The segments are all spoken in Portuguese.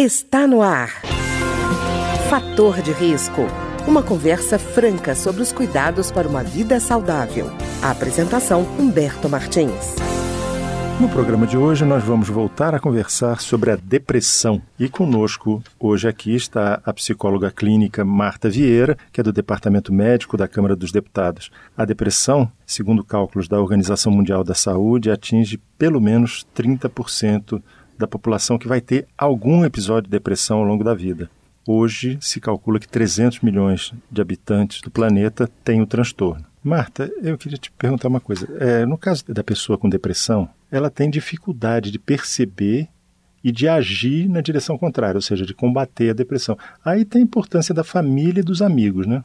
Está no ar. Fator de risco. Uma conversa franca sobre os cuidados para uma vida saudável. A apresentação Humberto Martins. No programa de hoje, nós vamos voltar a conversar sobre a depressão. E conosco, hoje aqui, está a psicóloga clínica Marta Vieira, que é do Departamento Médico da Câmara dos Deputados. A depressão, segundo cálculos da Organização Mundial da Saúde, atinge pelo menos 30% da população que vai ter algum episódio de depressão ao longo da vida. Hoje, se calcula que 300 milhões de habitantes do planeta têm o transtorno. Marta, eu queria te perguntar uma coisa. É, no caso da pessoa com depressão, ela tem dificuldade de perceber e de agir na direção contrária, ou seja, de combater a depressão. Aí tem a importância da família e dos amigos, né?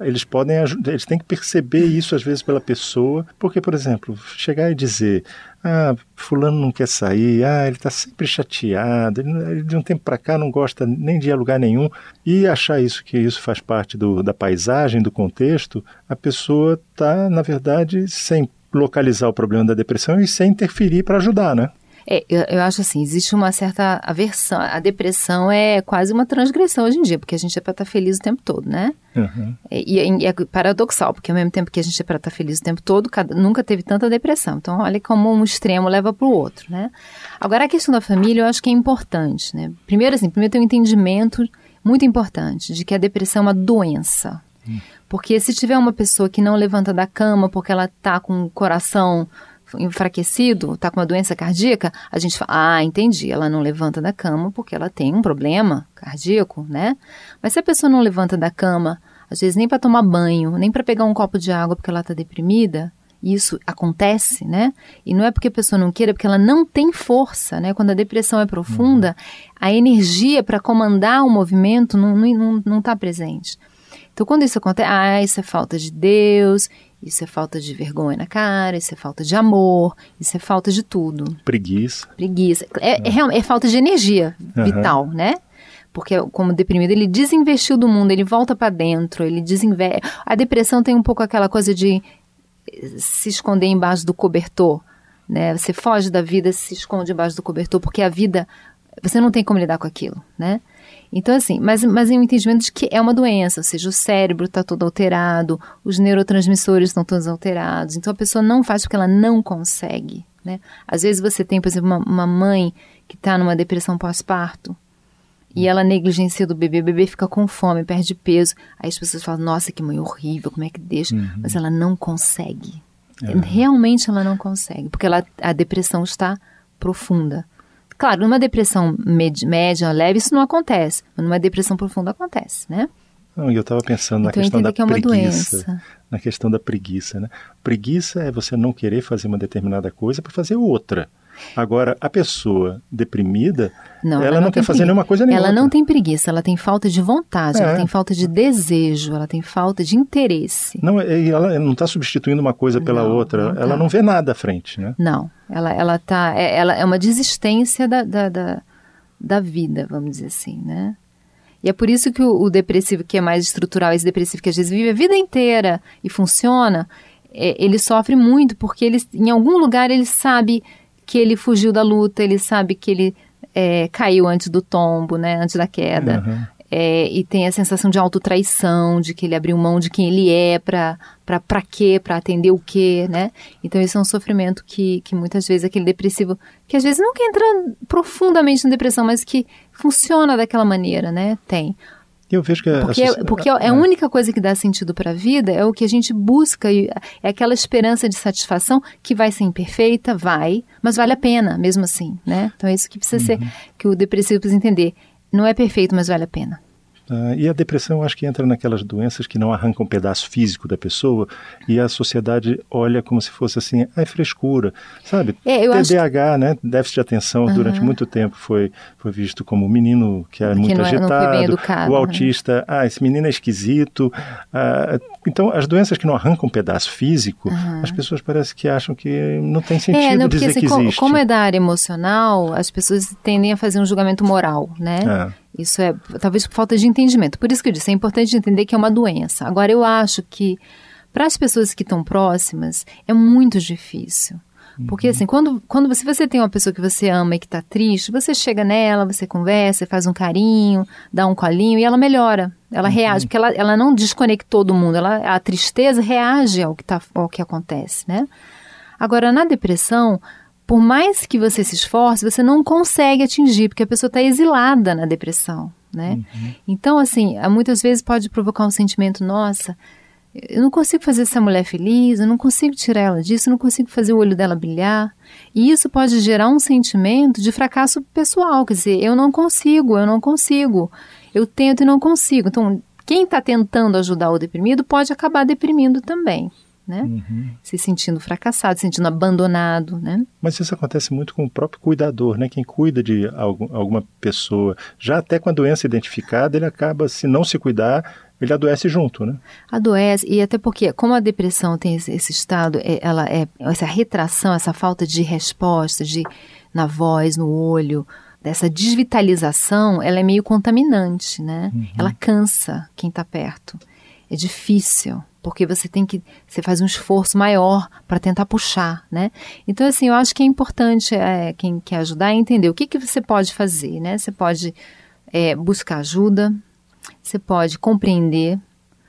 Eles podem eles têm que perceber isso às vezes pela pessoa, porque, por exemplo, chegar e dizer, ah, fulano não quer sair, ah, ele está sempre chateado, ele, de um tempo para cá não gosta nem de lugar nenhum, e achar isso que isso faz parte do, da paisagem, do contexto, a pessoa está, na verdade, sem localizar o problema da depressão e sem interferir para ajudar, né? É, eu, eu, acho assim, existe uma certa aversão. A depressão é quase uma transgressão hoje em dia, porque a gente é para estar tá feliz o tempo todo, né? Uhum. E, e, e, é paradoxal, porque ao mesmo tempo que a gente é para estar tá feliz o tempo todo, cada, nunca teve tanta depressão. Então, olha como um extremo leva para o outro, né? Agora, a questão da família eu acho que é importante, né? Primeiro, assim, primeiro tem um entendimento muito importante de que a depressão é uma doença. Hum. Porque se tiver uma pessoa que não levanta da cama porque ela está com o coração enfraquecido, está com uma doença cardíaca, a gente fala, ah, entendi, ela não levanta da cama porque ela tem um problema cardíaco, né? Mas se a pessoa não levanta da cama, às vezes nem para tomar banho, nem para pegar um copo de água porque ela está deprimida, isso acontece, né? E não é porque a pessoa não queira, é porque ela não tem força, né? Quando a depressão é profunda, uhum. a energia para comandar o movimento não está não, não tá presente. Então, quando isso acontece, ah, isso é falta de Deus, isso é falta de vergonha na cara, isso é falta de amor, isso é falta de tudo. Preguiça. Preguiça. É, é, é falta de energia uhum. vital, né? Porque, como deprimido, ele desinvestiu do mundo, ele volta para dentro, ele desinveste. A depressão tem um pouco aquela coisa de se esconder embaixo do cobertor, né? Você foge da vida, se esconde embaixo do cobertor, porque a vida, você não tem como lidar com aquilo, né? Então, assim, mas, mas em um entendimento de que é uma doença, ou seja, o cérebro está todo alterado, os neurotransmissores estão todos alterados. Então, a pessoa não faz porque ela não consegue, né? Às vezes você tem, por exemplo, uma, uma mãe que está numa depressão pós-parto e ela negligencia do bebê, o bebê fica com fome, perde peso. Aí as pessoas falam, nossa, que mãe horrível, como é que deixa? Uhum. Mas ela não consegue. É. Realmente ela não consegue, porque ela, a depressão está profunda. Claro, numa depressão média, leve, isso não acontece. Mas numa depressão profunda acontece, né? Não, eu estava pensando na então, questão da que é preguiça. Doença. Na questão da preguiça, né? Preguiça é você não querer fazer uma determinada coisa para fazer outra. Agora, a pessoa deprimida, não, ela, ela, não, quer fazer nenhuma coisa nenhuma. Ela não tem preguiça, ela tem falta de vontade, é. ela tem falta de desejo, ela tem falta de interesse. Não, ela não está substituindo uma coisa pela não, outra, não ela tá. não vê nada à frente, né? Não, ela, ela, tá, é, ela é uma desistência da, da, da, da vida, vamos dizer assim, né? E é por isso que o, o, depressivo, que é mais estrutural, esse depressivo que às vezes vive a vida inteira e funciona, é, ele sofre muito porque ele, em algum lugar ele sabe que ele fugiu da luta, ele sabe que ele é, caiu antes do tombo, né, antes da queda. Uhum. É, e tem a sensação de autotraição, de que ele abriu mão de quem ele é para para quê, para atender o quê, né? Então isso é um sofrimento que, que muitas vezes aquele depressivo, que às vezes não quer entrar profundamente na depressão, mas que funciona daquela maneira, né? Tem. Eu vejo que porque, a, porque é a única coisa que dá sentido para a vida é o que a gente busca é aquela esperança de satisfação que vai ser imperfeita, vai, mas vale a pena mesmo assim, né? Então é isso que precisa uhum. ser que o depressivo precisa entender. Não é perfeito, mas vale a pena. Uh, e a depressão, acho que entra naquelas doenças que não arrancam um pedaço físico da pessoa e a sociedade olha como se fosse assim, ah, é frescura, sabe? É, TDAH, acho... né? Déficit de atenção, uhum. durante muito tempo foi, foi visto como o menino que é que muito não, agitado, educado, o uhum. autista, ah, esse menino é esquisito. Ah, então, as doenças que não arrancam um pedaço físico, uhum. as pessoas parecem que acham que não tem sentido é, não, porque, dizer assim, que existe. Como é da área emocional, as pessoas tendem a fazer um julgamento moral, né? É. Isso é talvez por falta de entendimento. Por isso que eu disse, é importante entender que é uma doença. Agora, eu acho que para as pessoas que estão próximas é muito difícil. Porque assim, quando, quando você, você tem uma pessoa que você ama e que está triste, você chega nela, você conversa, faz um carinho, dá um colinho e ela melhora. Ela uhum. reage, porque ela, ela não desconectou do mundo, ela, a tristeza reage ao que, tá, ao que acontece, né? Agora, na depressão, por mais que você se esforce, você não consegue atingir, porque a pessoa está exilada na depressão, né? Uhum. Então, assim, muitas vezes pode provocar um sentimento, nossa, eu não consigo fazer essa mulher feliz, eu não consigo tirar ela disso, eu não consigo fazer o olho dela brilhar. E isso pode gerar um sentimento de fracasso pessoal, quer dizer, eu não consigo, eu não consigo, eu tento e não consigo. Então, quem está tentando ajudar o deprimido pode acabar deprimindo também. Né? Uhum. Se sentindo fracassado, se sentindo abandonado, né? Mas isso acontece muito com o próprio cuidador, né? Quem cuida de algum, alguma pessoa, já até com a doença identificada, ele acaba, se não se cuidar, ele adoece junto, né? Adoece, e até porque, como a depressão tem esse, esse estado, é, ela é essa retração, essa falta de resposta, de na voz, no olho, dessa desvitalização, ela é meio contaminante, né? Uhum. Ela cansa quem está perto. É difícil, porque você tem que, você faz um esforço maior para tentar puxar, né? Então, assim, eu acho que é importante é, quem quer ajudar a entender o que, que você pode fazer, né? Você pode é, buscar ajuda, você pode compreender,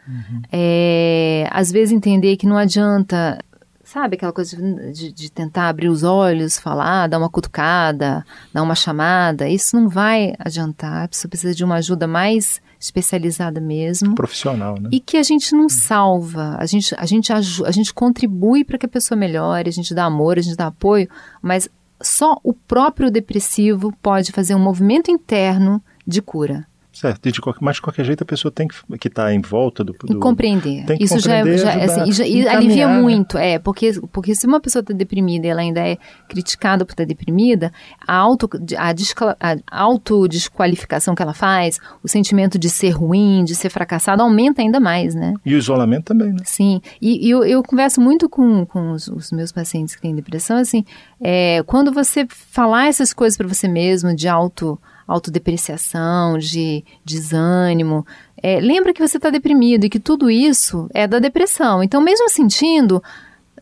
uhum. é, às vezes entender que não adianta, sabe, aquela coisa de, de, tentar abrir os olhos, falar, dar uma cutucada, dar uma chamada, isso não vai adiantar, a pessoa precisa de uma ajuda mais especializada mesmo. Profissional, né? E que a gente não salva, a gente, a gente, a gente contribui para que a pessoa melhore, a gente dá amor, a gente dá apoio, mas só o próprio depressivo pode fazer um movimento interno de cura. Certo, de qualquer, mas de qualquer jeito a pessoa tem que estar tá em volta do, do compreender. Tem que Isso compreender, já, já, assim, já e alivia né? muito, é, porque, porque se uma pessoa está deprimida e ela ainda é criticada por estar deprimida, a, auto, a, descla, a autodesqualificação que ela faz, o sentimento de ser ruim, de ser fracassado, aumenta ainda mais, né? E o isolamento também, né? Sim, e, e eu, eu, converso muito com, com os, os, meus pacientes que têm depressão, assim, é, quando você falar essas coisas para você mesmo, de auto autodepreciação, de desânimo. É, lembra que você está deprimido e que tudo isso é da depressão. Então, mesmo sentindo,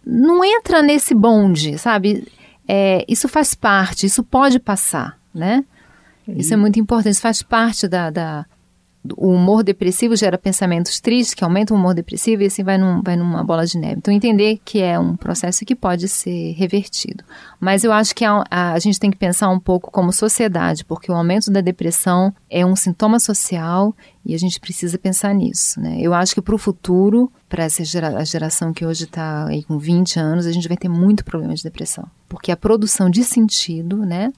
não entra nesse bonde, sabe? É, isso faz parte, isso pode passar, né? Isso é muito importante, isso faz parte da, da, o humor depressivo gera pensamentos tristes, que aumentam o humor depressivo e assim vai, num, vai numa bola de neve. Então, entender que é um processo que pode ser revertido. Mas eu acho que a, a, a, gente tem que pensar um pouco como sociedade, porque o aumento da depressão é um sintoma social e a gente precisa pensar nisso. Né? Eu acho que para o futuro, para essa gera, a geração que hoje está aí com 20 anos, a gente vai ter muito problema de depressão. Porque a produção de sentido, né?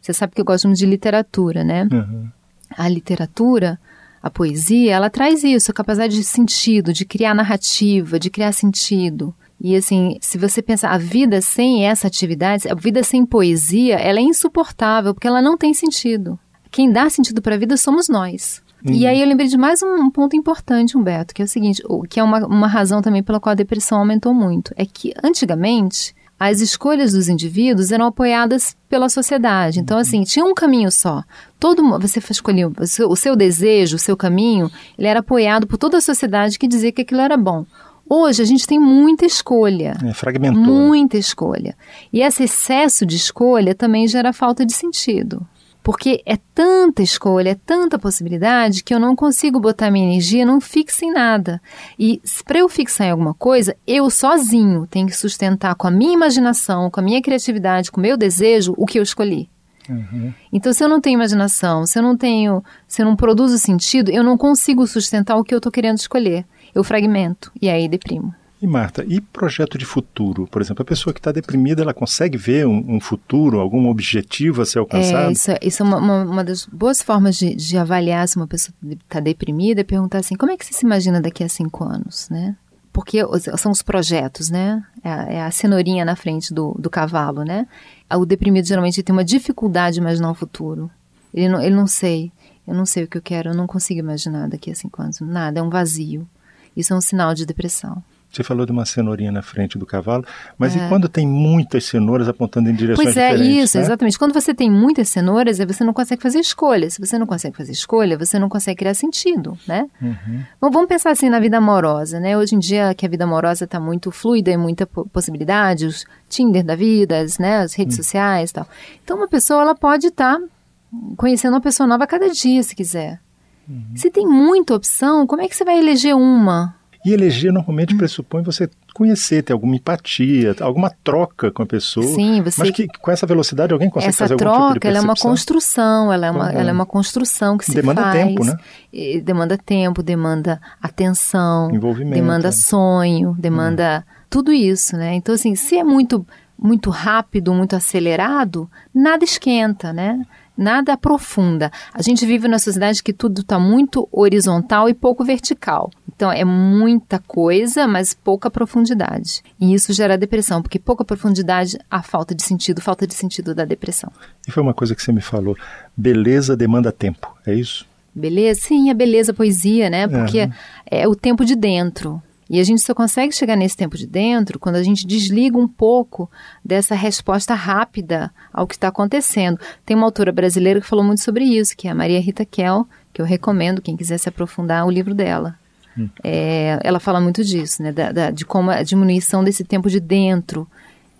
Você sabe que eu gosto muito de literatura, né? Uhum. A literatura a poesia, ela traz isso, a capacidade de sentido, de criar narrativa, de criar sentido. E assim, se você pensar a vida sem essa atividade, a vida sem poesia, ela é insuportável, porque ela não tem sentido. Quem dá sentido para a vida somos nós. E uhum. aí eu lembrei de mais um, ponto importante, Humberto, que é o seguinte, que é uma, uma razão também pela qual a depressão aumentou muito. É que antigamente as escolhas dos indivíduos eram apoiadas pela sociedade. Então, assim, tinha um caminho só. Todo você escolheu o seu desejo, o seu caminho, ele era apoiado por toda a sociedade que dizia que aquilo era bom. Hoje a gente tem muita escolha. É, fragmentou. Muita escolha. E esse excesso de escolha também gera falta de sentido. Porque é tanta escolha, é tanta possibilidade que eu não consigo botar minha energia, não fixa em nada. E para eu fixar em alguma coisa, eu sozinho tenho que sustentar com a minha imaginação, com a minha criatividade, com o meu desejo, o que eu escolhi. Uhum. Então, se eu não tenho imaginação, se eu não tenho, se eu não produzo sentido, eu não consigo sustentar o que eu estou querendo escolher. Eu fragmento e aí deprimo. E Marta, e projeto de futuro? Por exemplo, a pessoa que está deprimida, ela consegue ver um, um, futuro, algum objetivo a ser alcançado? É, isso, isso é uma, uma, uma, das boas formas de, de avaliar se uma pessoa está deprimida, é perguntar assim, como é que você se imagina daqui a cinco anos, né? Porque são os projetos, né? É a, é a cenourinha na frente do, do cavalo, né? O deprimido geralmente tem uma dificuldade de imaginar o futuro. Ele não, ele não sei, eu não sei o que eu quero, eu não consigo imaginar daqui a cinco anos. Nada, é um vazio. Isso é um sinal de depressão. Você falou de uma cenourinha na frente do cavalo, mas é. e quando tem muitas cenouras apontando em direções pois é, diferentes? Pois é, isso, né? exatamente. Quando você tem muitas cenouras, você não consegue fazer escolha. Se você não consegue fazer escolha, você não consegue criar sentido, né? Uhum. Bom, vamos pensar assim na vida amorosa, né? Hoje em dia que a vida amorosa está muito fluida e muita possibilidade, os Tinder da vida, as, né, as redes uhum. sociais e tal. Então uma pessoa, ela pode estar tá conhecendo uma pessoa nova a cada dia, se quiser. Uhum. Se tem muita opção, como é que você vai eleger uma? E eleger normalmente pressupõe você conhecer, ter alguma empatia, alguma troca com a pessoa. Sim, você. Mas que com essa velocidade alguém consegue essa fazer troca, algum tipo de percepção? ela é uma construção, ela é uma, ela é uma construção que se demanda faz. tempo, né? Demanda tempo, demanda atenção, envolvimento, demanda é. sonho, demanda hum. tudo isso, né? Então assim, se é muito muito rápido, muito acelerado, nada esquenta, né? Nada aprofunda. A gente vive numa sociedade que tudo está muito horizontal e pouco vertical. Então é muita coisa, mas pouca profundidade. E isso gera depressão, porque pouca profundidade, a falta de sentido, falta de sentido da depressão. E foi uma coisa que você me falou: beleza demanda tempo, é isso? Beleza, sim, a beleza, a poesia, né? Porque é, é o tempo de dentro. E a gente só consegue chegar nesse tempo de dentro quando a gente desliga um pouco dessa resposta rápida ao que está acontecendo. Tem uma autora brasileira que falou muito sobre isso, que é a Maria Rita Kell, que eu recomendo, quem quiser se aprofundar, o livro dela. Hum. É, ela fala muito disso, né, da, da, de como a diminuição desse tempo de dentro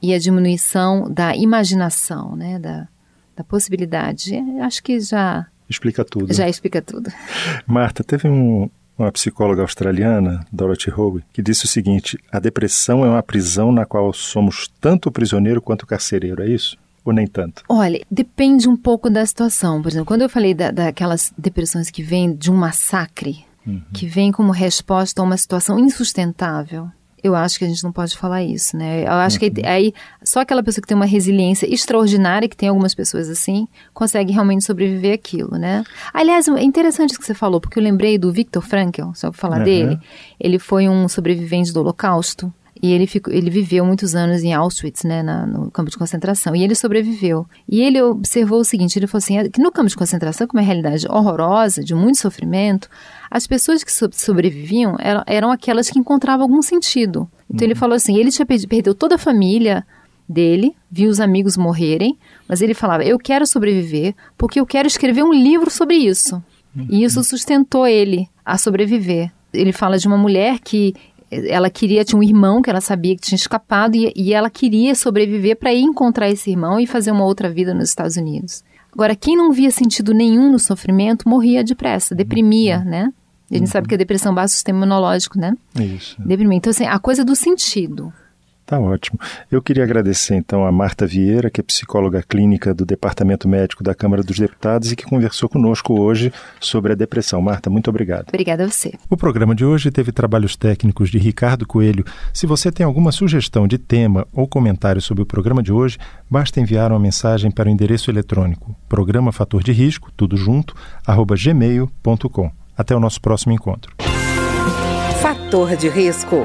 e a diminuição da imaginação, né, da, da possibilidade. Acho que já... Explica tudo. Já explica tudo. Marta, teve um, uma psicóloga australiana, Dorothy Howe, que disse o seguinte: a depressão é uma prisão na qual somos tanto prisioneiro quanto carcereiro, é isso? Ou nem tanto? Olha, depende um pouco da situação. Por exemplo, quando eu falei da, daquelas depressões que vêm de um massacre, uhum. que vem como resposta a uma situação insustentável, eu acho que a gente não pode falar isso, né? Eu acho uhum. que aí só aquela pessoa que tem uma resiliência extraordinária, que tem algumas pessoas assim, consegue realmente sobreviver aquilo, né? Aliás, é interessante isso que você falou, porque eu lembrei do Viktor Frankl, só para falar uhum. dele. Ele foi um sobrevivente do Holocausto. E ele, ficou, ele viveu muitos anos em Auschwitz, né, na, no campo de concentração. E ele sobreviveu. E ele observou o seguinte: ele falou assim, que no campo de concentração, com uma realidade horrorosa, de muito sofrimento, as pessoas que sobreviviam eram, eram aquelas que encontravam algum sentido. Então uhum. ele falou assim: ele tinha perdido, perdeu toda a família dele, viu os amigos morrerem, mas ele falava: eu quero sobreviver porque eu quero escrever um livro sobre isso. Uhum. E isso sustentou ele a sobreviver. Ele fala de uma mulher que ela queria, tinha um irmão que ela sabia que tinha escapado e, e ela queria sobreviver para ir encontrar esse irmão e fazer uma outra vida nos Estados Unidos. Agora, quem não via sentido nenhum no sofrimento morria depressa, deprimia, uhum. né? A gente uhum. sabe que a depressão baixa o sistema imunológico, né? Isso. Deprimir. Então, assim, a coisa do sentido. Tá ótimo. Eu queria agradecer então a Marta Vieira, que é psicóloga clínica do Departamento Médico da Câmara dos Deputados e que conversou conosco hoje sobre a depressão. Marta, muito obrigado. Obrigada a você. O programa de hoje teve trabalhos técnicos de Ricardo Coelho. Se você tem alguma sugestão de tema ou comentário sobre o programa de hoje, basta enviar uma mensagem para o endereço eletrônico programa fator de risco, tudo junto, arroba gmail.com. Até o nosso próximo encontro. Fator de risco